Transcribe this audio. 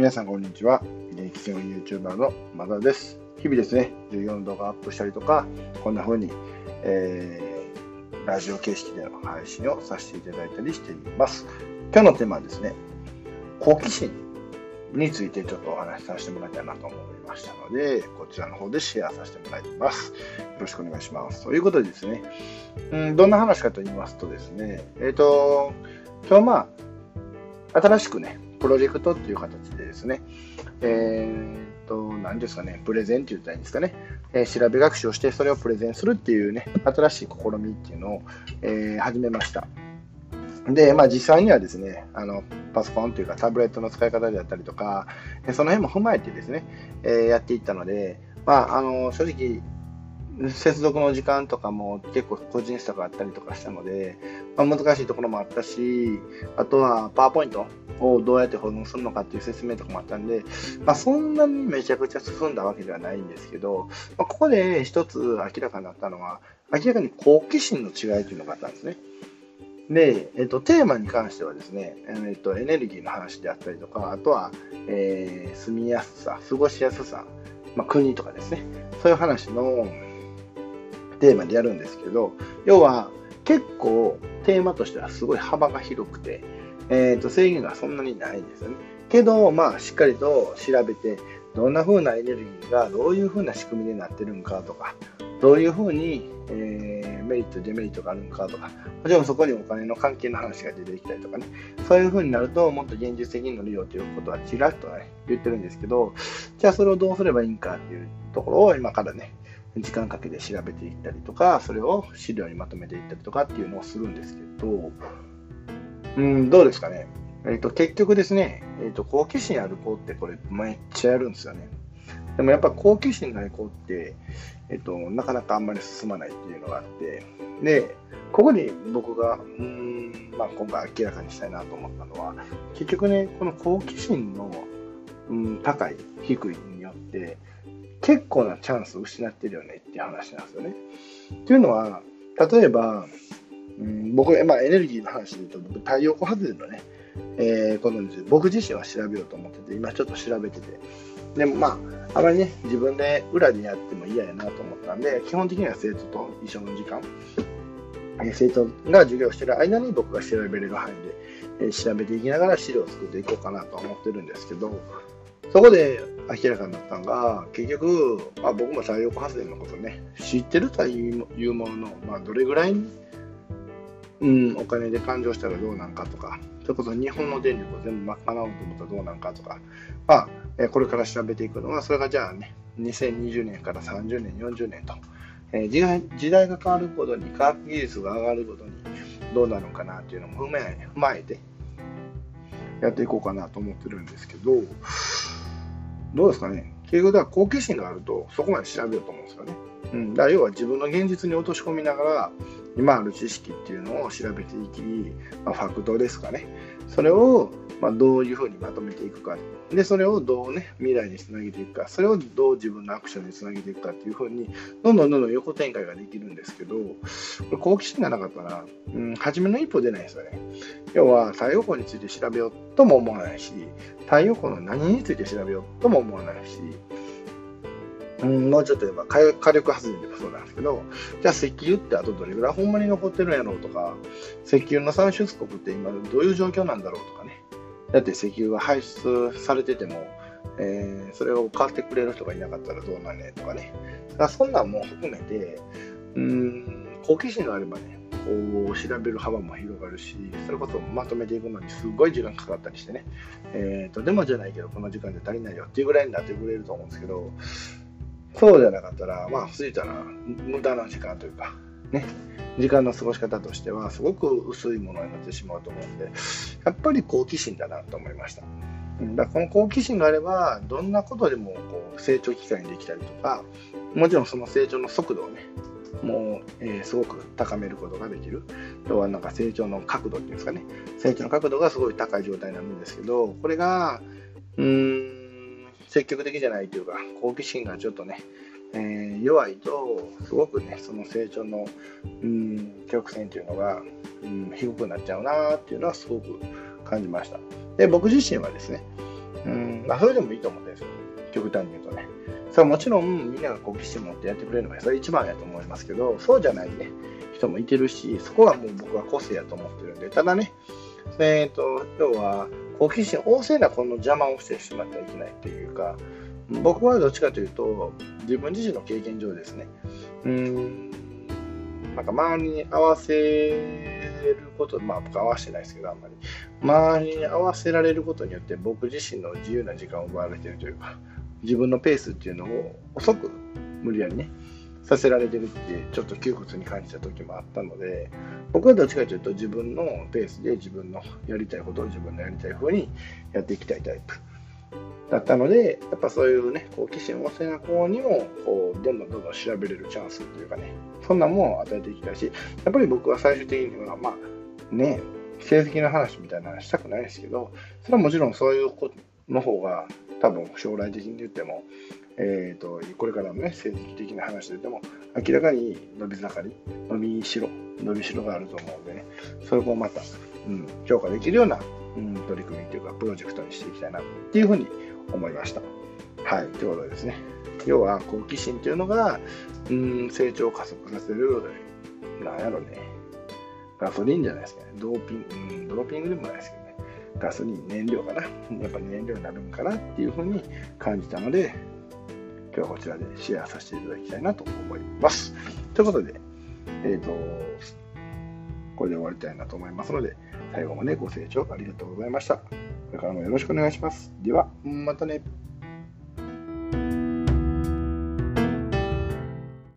皆さんこんにちは。現役専門 YouTuber のマダです。日々ですね、授業の動画アップしたりとか、こんな風に、えー、ラジオ形式での配信をさせていただいたりしています。今日のテーマはですね、好奇心についてちょっとお話しさせてもらいたいなと思いましたので、こちらの方でシェアさせてもらいます。よろしくお願いします。ということでですね、うん、どんな話かと言いますとですね、えっ、と、今日まあ、新しくね、プロジェクトっていう形でですね、えー、と、何ですかね、プレゼンって言ったらいいんですかね、えー調べ学習をしてそれをプレゼンするっていうね、新しい試みっていうのを、えー始めました。で、まあ実際にはですね、あの、パソコンというかタブレットの使い方であったりとか、その辺も踏まえてですね、えーやっていったので、まあ、あの、正直、接続の時間とかも結構個人差があったりとかしたので、まあ、難しいところもあったし、あとはパワーポイントをどうやって保存するのかっていう説明とかもあったんで、まあ、そんなにめちゃくちゃ進んだわけではないんですけど、まあ、ここで一つ明らかになったのは、明らかに好奇心の違いというのがあったんですね。で、えっと、テーマに関してはですね、えっと、エネルギーの話であったりとか、あとは、えー住みやすさ、過ごしやすさ、まあ、国とかですね、そういう話のテーマでやるんですけど、要は結構テーマとしてはすごい幅が広くて、えー、と制限がそんなにないんですよね。けど、まあ、しっかりと調べて、どんな風なエネルギーがどういう風な仕組みになってるのかとか、どういう風に、えーメリット、デメリットがあるのかとか、もちろんそこにお金の関係の話が出てきたりとかね、そういう風になると、もっと現実的に乗るよということはちらっとね、言ってるんですけど、じゃあそれをどうすればいいんかっていうところを今からね、時間かけて調べていったりとか、それを資料にまとめていったりとかっていうのをするんですけど、うん、どうですかね。えっ、と、結局ですね、えっ、と、好奇心ある子ってこれめっちゃやるんですよね。でもやっぱ好奇心ない子って、えっ、と、なかなかあんまり進まないっていうのがあって、で、ここに僕が、うん、まあ今回明らかにしたいなと思ったのは、結局ね、この好奇心の、うん、高い、低いによって、結構なチャンスを失ってるよねっていう話なんですよね。っていうのは、例えば、うん、僕、まあ、エネルギーの話で言うと、僕、太陽光発電のね、えーことについて、僕自身は調べようと思ってて、今ちょっと調べてて、でもまあ、あまりね、自分で裏でやっても嫌やなと思ったんで、基本的には生徒と一緒の時間、えー生徒が授業してる間に僕が調べれる範囲で、え調べていきながら資料を作っていこうかなと思ってるんですけど、そこで明らかになったのが、結局、まあ、僕も太陽光発電のことね、知ってるというものの、まあ、どれぐらい、うん、お金で勘定したらどうなんかとか、それこそ日本の電力を全部賄おうと思ったらどうなんかとか、まあ、えこれから調べていくのは、それがじゃあね、2020年から30年、40年と、えー時代時代が変わるごとに、科学技術が上がるごとに、どうなるのかなっていうのも踏まえ踏まえて、やっていこうかなと思ってるんですけど、どうですかね。結局、だ好奇心があると、そこまで調べようと思うんですよね。うん、だから要は自分の現実に落とし込みながら、今ある知識っていうのを調べていき、まあ、ファクトですかね。それを、まあ、どういうふうにまとめていくか。で、それをどうね、未来につなげていくか。それをどう自分のアクションにつなげていくかっていうふうに、どんどんどんどん横展開ができるんですけど、これ好奇心がなかったら、うん、初めの一歩出ないですよね。要は、太陽光について調べようとも思わないし、太陽光の何について調べようとも思わないし、うん、もうちょっと言えば火火力発電でもそうなんですけど、じゃあ石油ってあとどれぐらいほんまに残ってるんやろうとか、石油の産出国って今どういう状況なんだろうとかね。だって石油が排出されてても、えーそれを買ってくれる人がいなかったらどうなんねとかね。だからそんなんも含めて、うん、好奇心があればね、こう調べる幅も広がるし、それこそまとめていくのにすごい時間かかったりしてね、えーと、でもじゃないけど、この時間で足りないよっていうぐらいになってくれると思うんですけど、そうじゃなかったら、まあ、ついたら無駄な時間というか、ね、時間の過ごし方としては、すごく薄いものになってしまうと思うんで、やっぱり好奇心だなと思いました。だからこの好奇心があれば、どんなことでもこう成長機会にできたりとか、もちろんその成長の速度をね、もう、えーすごく高めることができる。要はなんか成長の角度っていうんですかね。成長の角度がすごい高い状態になるんですけど、これが、うーん、積極的じゃないというか、好奇心がちょっとね、えー弱いと、すごくね、その成長の、うん、曲線というのが、うん、低くなっちゃうなっていうのはすごく感じました。で、僕自身はですね、うんまあ、それでもいいと思うんですよ。極端に言うとね。それもちろんみんなが好奇心持ってやってくれるのがそれ一番やと思いますけど、そうじゃないね、人もいてるし、そこがもう僕は個性やと思ってるんで、ただね、えっ、ー、と、要は好奇心旺盛なこの邪魔をしてしまってはいけないっていうか、僕はどっちかというと、自分自身の経験上ですね、うん、なんか周りに合わせること、まあ僕合わせてないですけど、あんまり。周りに合わせられることによって僕自身の自由な時間を奪われてるというか、自分のペースっていうのを遅く無理やりね、させられてるってちょっと窮屈に感じた時もあったので僕はどっちかというと自分のペースで自分のやりたいことを自分のやりたい風にやっていきたいタイプ。だったのでやっぱそういうね好奇心旺盛な子にもこうどんどんどんどん調べれるチャンスっていうかねそんなものを与えていきたいしやっぱり僕は最終的にはまあね成績の話みたいな話したくないですけどそれはもちろんそういうことの方が多分将来的に言ってもえーと、これからのね政治的な話ででも明らかに伸び盛り伸びしろ伸びしろがあると思うんでねそれもまた、うん、評価できるような、うん、取り組みというかプロジェクトにしていきたいなっていうふうに思いました。はい、ということですね。要は好奇心というのが、うん、成長を加速させるなんやろね。ガソリンじゃないですかね。ドーピング、うん、ドーピングでもないですけどね。ガソリン燃料かな。やっぱ燃料になるんかなっていうふうに感じたので今日はこちらでシェアさせていただきたいなと思います。ということで、えっ、ー、と、これで終わりたいなと思いますので、最後までご清聴ありがとうございました。これからもよろしくお願いします。では、またね。